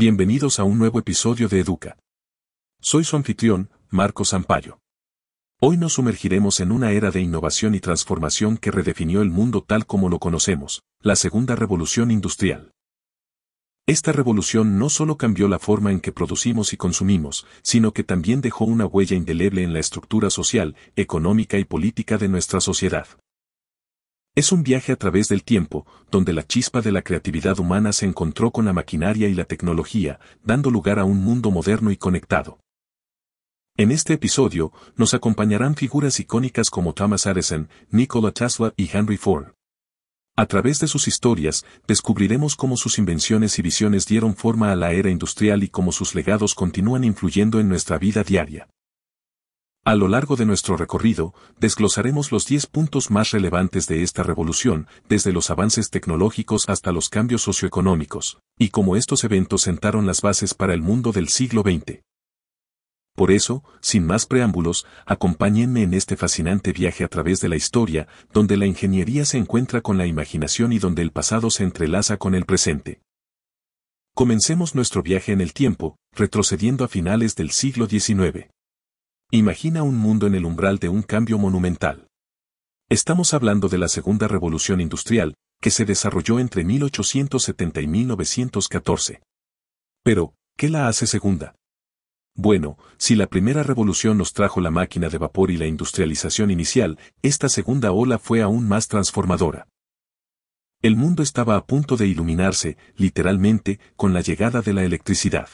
Bienvenidos a un nuevo episodio de Educa. Soy su anfitrión, Marco Sampaio. Hoy nos sumergiremos en una era de innovación y transformación que redefinió el mundo tal como lo conocemos, la segunda revolución industrial. Esta revolución no solo cambió la forma en que producimos y consumimos, sino que también dejó una huella indeleble en la estructura social, económica y política de nuestra sociedad. Es un viaje a través del tiempo, donde la chispa de la creatividad humana se encontró con la maquinaria y la tecnología, dando lugar a un mundo moderno y conectado. En este episodio, nos acompañarán figuras icónicas como Thomas Edison, Nikola Tesla y Henry Ford. A través de sus historias, descubriremos cómo sus invenciones y visiones dieron forma a la era industrial y cómo sus legados continúan influyendo en nuestra vida diaria. A lo largo de nuestro recorrido, desglosaremos los 10 puntos más relevantes de esta revolución, desde los avances tecnológicos hasta los cambios socioeconómicos, y cómo estos eventos sentaron las bases para el mundo del siglo XX. Por eso, sin más preámbulos, acompáñenme en este fascinante viaje a través de la historia, donde la ingeniería se encuentra con la imaginación y donde el pasado se entrelaza con el presente. Comencemos nuestro viaje en el tiempo, retrocediendo a finales del siglo XIX. Imagina un mundo en el umbral de un cambio monumental. Estamos hablando de la segunda revolución industrial, que se desarrolló entre 1870 y 1914. Pero, ¿qué la hace segunda? Bueno, si la primera revolución nos trajo la máquina de vapor y la industrialización inicial, esta segunda ola fue aún más transformadora. El mundo estaba a punto de iluminarse, literalmente, con la llegada de la electricidad.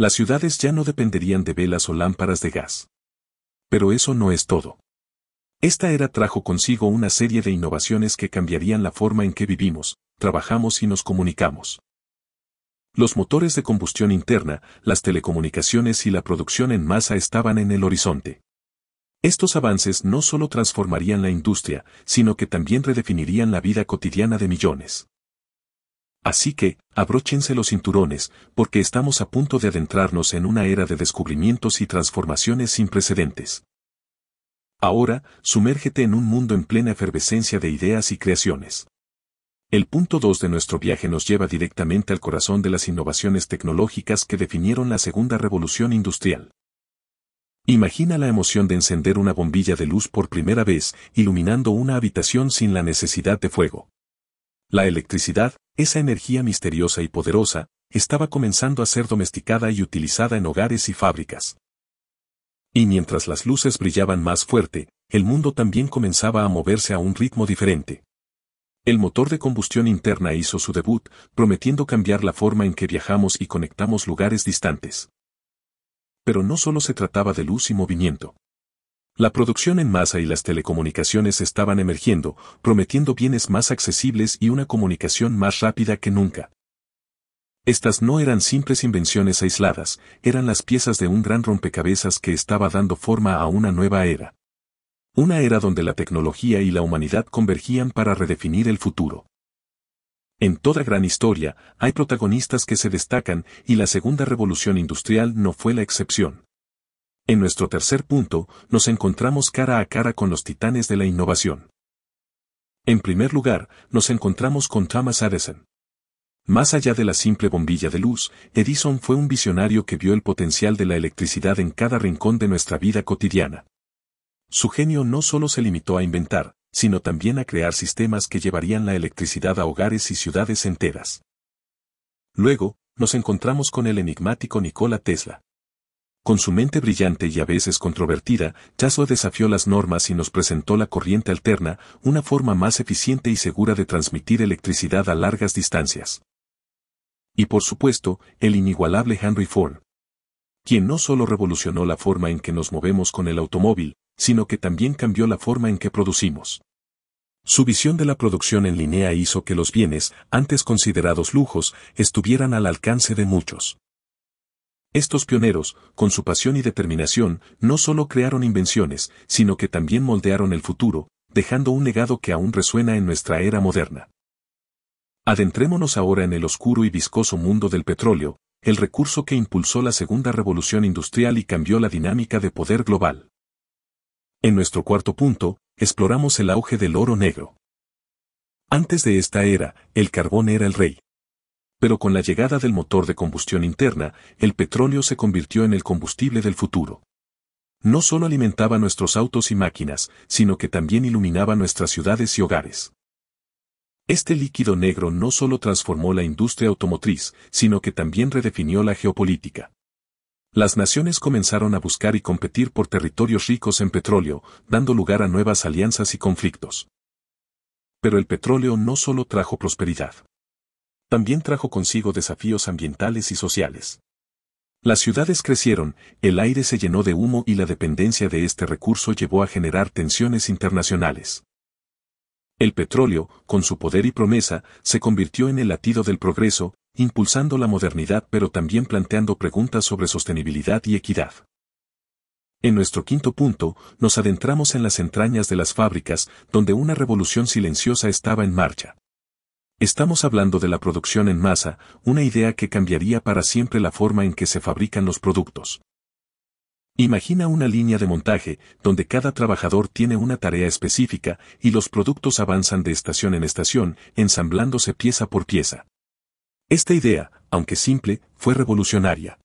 Las ciudades ya no dependerían de velas o lámparas de gas. Pero eso no es todo. Esta era trajo consigo una serie de innovaciones que cambiarían la forma en que vivimos, trabajamos y nos comunicamos. Los motores de combustión interna, las telecomunicaciones y la producción en masa estaban en el horizonte. Estos avances no solo transformarían la industria, sino que también redefinirían la vida cotidiana de millones. Así que, abróchense los cinturones, porque estamos a punto de adentrarnos en una era de descubrimientos y transformaciones sin precedentes. Ahora, sumérgete en un mundo en plena efervescencia de ideas y creaciones. El punto 2 de nuestro viaje nos lleva directamente al corazón de las innovaciones tecnológicas que definieron la segunda revolución industrial. Imagina la emoción de encender una bombilla de luz por primera vez, iluminando una habitación sin la necesidad de fuego. La electricidad, esa energía misteriosa y poderosa, estaba comenzando a ser domesticada y utilizada en hogares y fábricas. Y mientras las luces brillaban más fuerte, el mundo también comenzaba a moverse a un ritmo diferente. El motor de combustión interna hizo su debut, prometiendo cambiar la forma en que viajamos y conectamos lugares distantes. Pero no solo se trataba de luz y movimiento. La producción en masa y las telecomunicaciones estaban emergiendo, prometiendo bienes más accesibles y una comunicación más rápida que nunca. Estas no eran simples invenciones aisladas, eran las piezas de un gran rompecabezas que estaba dando forma a una nueva era. Una era donde la tecnología y la humanidad convergían para redefinir el futuro. En toda gran historia, hay protagonistas que se destacan y la segunda revolución industrial no fue la excepción. En nuestro tercer punto, nos encontramos cara a cara con los titanes de la innovación. En primer lugar, nos encontramos con Thomas Edison. Más allá de la simple bombilla de luz, Edison fue un visionario que vio el potencial de la electricidad en cada rincón de nuestra vida cotidiana. Su genio no solo se limitó a inventar, sino también a crear sistemas que llevarían la electricidad a hogares y ciudades enteras. Luego, nos encontramos con el enigmático Nikola Tesla. Con su mente brillante y a veces controvertida, Tesla desafió las normas y nos presentó la corriente alterna, una forma más eficiente y segura de transmitir electricidad a largas distancias. Y por supuesto, el inigualable Henry Ford. Quien no solo revolucionó la forma en que nos movemos con el automóvil, sino que también cambió la forma en que producimos. Su visión de la producción en línea hizo que los bienes, antes considerados lujos, estuvieran al alcance de muchos. Estos pioneros, con su pasión y determinación, no solo crearon invenciones, sino que también moldearon el futuro, dejando un legado que aún resuena en nuestra era moderna. Adentrémonos ahora en el oscuro y viscoso mundo del petróleo, el recurso que impulsó la segunda revolución industrial y cambió la dinámica de poder global. En nuestro cuarto punto, exploramos el auge del oro negro. Antes de esta era, el carbón era el rey. Pero con la llegada del motor de combustión interna, el petróleo se convirtió en el combustible del futuro. No solo alimentaba nuestros autos y máquinas, sino que también iluminaba nuestras ciudades y hogares. Este líquido negro no solo transformó la industria automotriz, sino que también redefinió la geopolítica. Las naciones comenzaron a buscar y competir por territorios ricos en petróleo, dando lugar a nuevas alianzas y conflictos. Pero el petróleo no solo trajo prosperidad. También trajo consigo desafíos ambientales y sociales. Las ciudades crecieron, el aire se llenó de humo y la dependencia de este recurso llevó a generar tensiones internacionales. El petróleo, con su poder y promesa, se convirtió en el latido del progreso, impulsando la modernidad pero también planteando preguntas sobre sostenibilidad y equidad. En nuestro quinto punto, nos adentramos en las entrañas de las fábricas, donde una revolución silenciosa estaba en marcha. Estamos hablando de la producción en masa, una idea que cambiaría para siempre la forma en que se fabrican los productos. Imagina una línea de montaje, donde cada trabajador tiene una tarea específica y los productos avanzan de estación en estación, ensamblándose pieza por pieza. Esta idea, aunque simple, fue revolucionaria.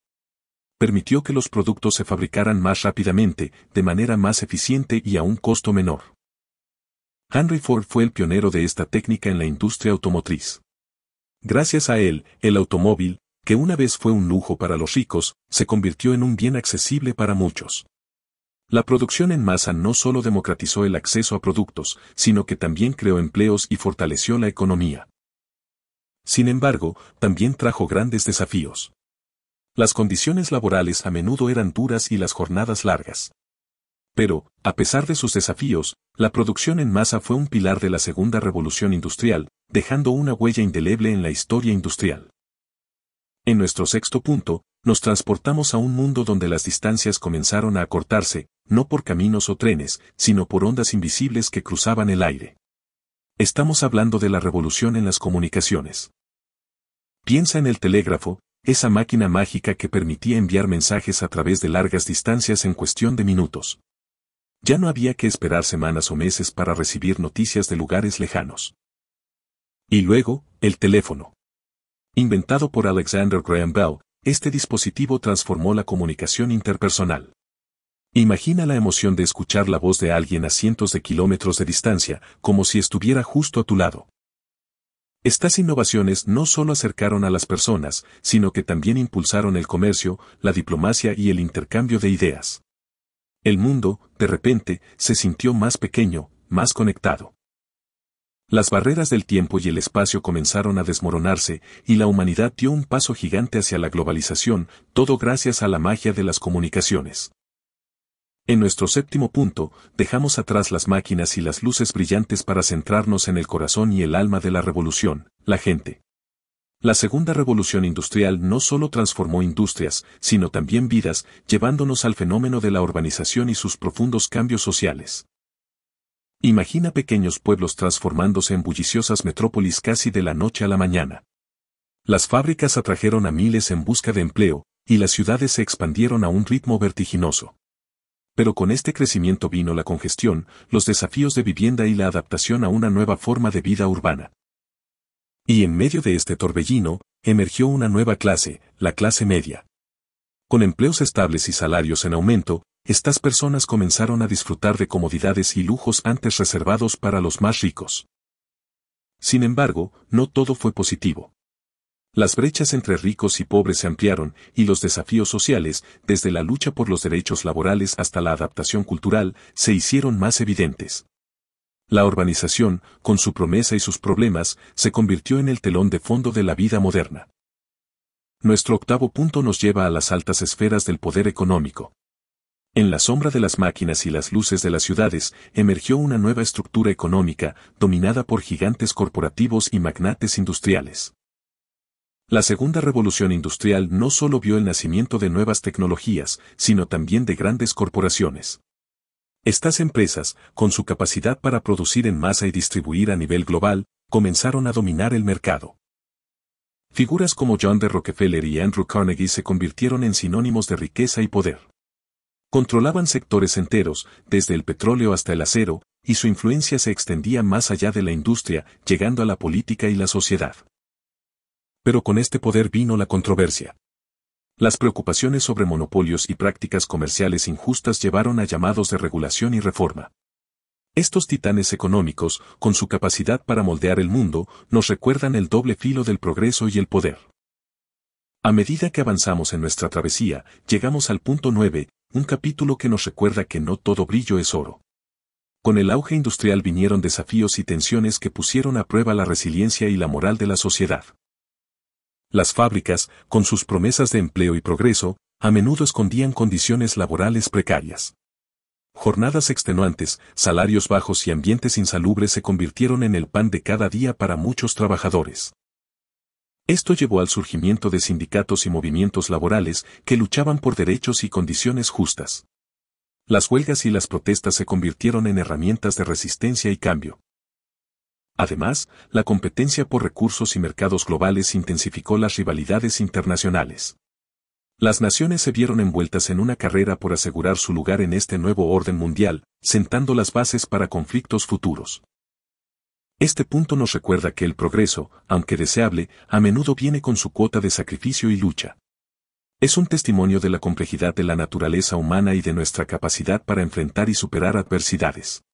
Permitió que los productos se fabricaran más rápidamente, de manera más eficiente y a un costo menor. Henry Ford fue el pionero de esta técnica en la industria automotriz. Gracias a él, el automóvil, que una vez fue un lujo para los ricos, se convirtió en un bien accesible para muchos. La producción en masa no solo democratizó el acceso a productos, sino que también creó empleos y fortaleció la economía. Sin embargo, también trajo grandes desafíos. Las condiciones laborales a menudo eran duras y las jornadas largas. Pero, a pesar de sus desafíos, la producción en masa fue un pilar de la segunda revolución industrial, dejando una huella indeleble en la historia industrial. En nuestro sexto punto, nos transportamos a un mundo donde las distancias comenzaron a acortarse, no por caminos o trenes, sino por ondas invisibles que cruzaban el aire. Estamos hablando de la revolución en las comunicaciones. Piensa en el telégrafo, esa máquina mágica que permitía enviar mensajes a través de largas distancias en cuestión de minutos. Ya no había que esperar semanas o meses para recibir noticias de lugares lejanos. Y luego, el teléfono. Inventado por Alexander Graham Bell, este dispositivo transformó la comunicación interpersonal. Imagina la emoción de escuchar la voz de alguien a cientos de kilómetros de distancia, como si estuviera justo a tu lado. Estas innovaciones no solo acercaron a las personas, sino que también impulsaron el comercio, la diplomacia y el intercambio de ideas. El mundo, de repente, se sintió más pequeño, más conectado. Las barreras del tiempo y el espacio comenzaron a desmoronarse, y la humanidad dio un paso gigante hacia la globalización, todo gracias a la magia de las comunicaciones. En nuestro séptimo punto, dejamos atrás las máquinas y las luces brillantes para centrarnos en el corazón y el alma de la revolución, la gente. La segunda revolución industrial no solo transformó industrias, sino también vidas, llevándonos al fenómeno de la urbanización y sus profundos cambios sociales. Imagina pequeños pueblos transformándose en bulliciosas metrópolis casi de la noche a la mañana. Las fábricas atrajeron a miles en busca de empleo, y las ciudades se expandieron a un ritmo vertiginoso. Pero con este crecimiento vino la congestión, los desafíos de vivienda y la adaptación a una nueva forma de vida urbana. Y en medio de este torbellino, emergió una nueva clase, la clase media. Con empleos estables y salarios en aumento, estas personas comenzaron a disfrutar de comodidades y lujos antes reservados para los más ricos. Sin embargo, no todo fue positivo. Las brechas entre ricos y pobres se ampliaron, y los desafíos sociales, desde la lucha por los derechos laborales hasta la adaptación cultural, se hicieron más evidentes. La urbanización, con su promesa y sus problemas, se convirtió en el telón de fondo de la vida moderna. Nuestro octavo punto nos lleva a las altas esferas del poder económico. En la sombra de las máquinas y las luces de las ciudades, emergió una nueva estructura económica, dominada por gigantes corporativos y magnates industriales. La segunda revolución industrial no solo vio el nacimiento de nuevas tecnologías, sino también de grandes corporaciones. Estas empresas, con su capacidad para producir en masa y distribuir a nivel global, comenzaron a dominar el mercado. Figuras como John D. Rockefeller y Andrew Carnegie se convirtieron en sinónimos de riqueza y poder. Controlaban sectores enteros, desde el petróleo hasta el acero, y su influencia se extendía más allá de la industria, llegando a la política y la sociedad. Pero con este poder vino la controversia. Las preocupaciones sobre monopolios y prácticas comerciales injustas llevaron a llamados de regulación y reforma. Estos titanes económicos, con su capacidad para moldear el mundo, nos recuerdan el doble filo del progreso y el poder. A medida que avanzamos en nuestra travesía, llegamos al punto 9, un capítulo que nos recuerda que no todo brillo es oro. Con el auge industrial vinieron desafíos y tensiones que pusieron a prueba la resiliencia y la moral de la sociedad. Las fábricas, con sus promesas de empleo y progreso, a menudo escondían condiciones laborales precarias. Jornadas extenuantes, salarios bajos y ambientes insalubres se convirtieron en el pan de cada día para muchos trabajadores. Esto llevó al surgimiento de sindicatos y movimientos laborales que luchaban por derechos y condiciones justas. Las huelgas y las protestas se convirtieron en herramientas de resistencia y cambio. Además, la competencia por recursos y mercados globales intensificó las rivalidades internacionales. Las naciones se vieron envueltas en una carrera por asegurar su lugar en este nuevo orden mundial, sentando las bases para conflictos futuros. Este punto nos recuerda que el progreso, aunque deseable, a menudo viene con su cuota de sacrificio y lucha. Es un testimonio de la complejidad de la naturaleza humana y de nuestra capacidad para enfrentar y superar adversidades.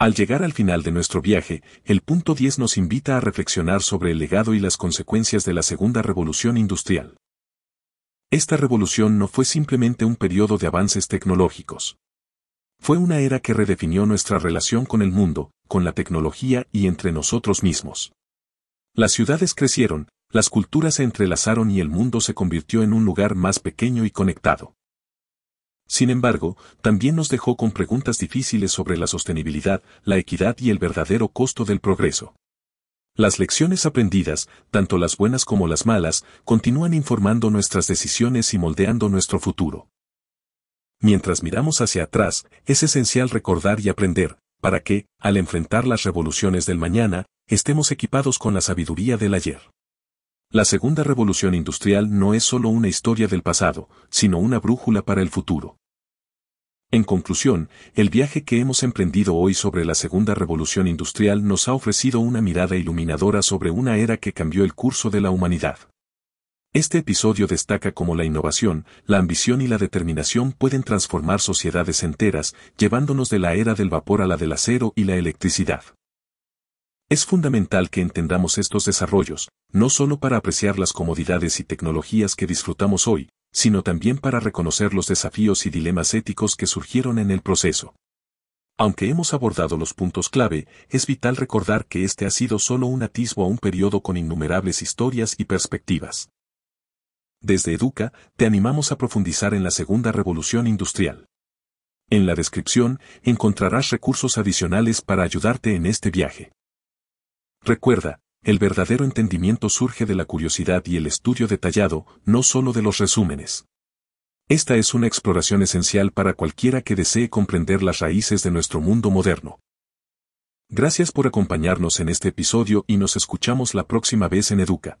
Al llegar al final de nuestro viaje, el punto 10 nos invita a reflexionar sobre el legado y las consecuencias de la segunda revolución industrial. Esta revolución no fue simplemente un periodo de avances tecnológicos. Fue una era que redefinió nuestra relación con el mundo, con la tecnología y entre nosotros mismos. Las ciudades crecieron, las culturas se entrelazaron y el mundo se convirtió en un lugar más pequeño y conectado. Sin embargo, también nos dejó con preguntas difíciles sobre la sostenibilidad, la equidad y el verdadero costo del progreso. Las lecciones aprendidas, tanto las buenas como las malas, continúan informando nuestras decisiones y moldeando nuestro futuro. Mientras miramos hacia atrás, es esencial recordar y aprender, para que, al enfrentar las revoluciones del mañana, estemos equipados con la sabiduría del ayer. La segunda revolución industrial no es solo una historia del pasado, sino una brújula para el futuro. En conclusión, el viaje que hemos emprendido hoy sobre la segunda revolución industrial nos ha ofrecido una mirada iluminadora sobre una era que cambió el curso de la humanidad. Este episodio destaca cómo la innovación, la ambición y la determinación pueden transformar sociedades enteras, llevándonos de la era del vapor a la del acero y la electricidad. Es fundamental que entendamos estos desarrollos, no solo para apreciar las comodidades y tecnologías que disfrutamos hoy, sino también para reconocer los desafíos y dilemas éticos que surgieron en el proceso. Aunque hemos abordado los puntos clave, es vital recordar que este ha sido solo un atisbo a un periodo con innumerables historias y perspectivas. Desde Educa, te animamos a profundizar en la segunda revolución industrial. En la descripción encontrarás recursos adicionales para ayudarte en este viaje. Recuerda, el verdadero entendimiento surge de la curiosidad y el estudio detallado, no solo de los resúmenes. Esta es una exploración esencial para cualquiera que desee comprender las raíces de nuestro mundo moderno. Gracias por acompañarnos en este episodio y nos escuchamos la próxima vez en Educa.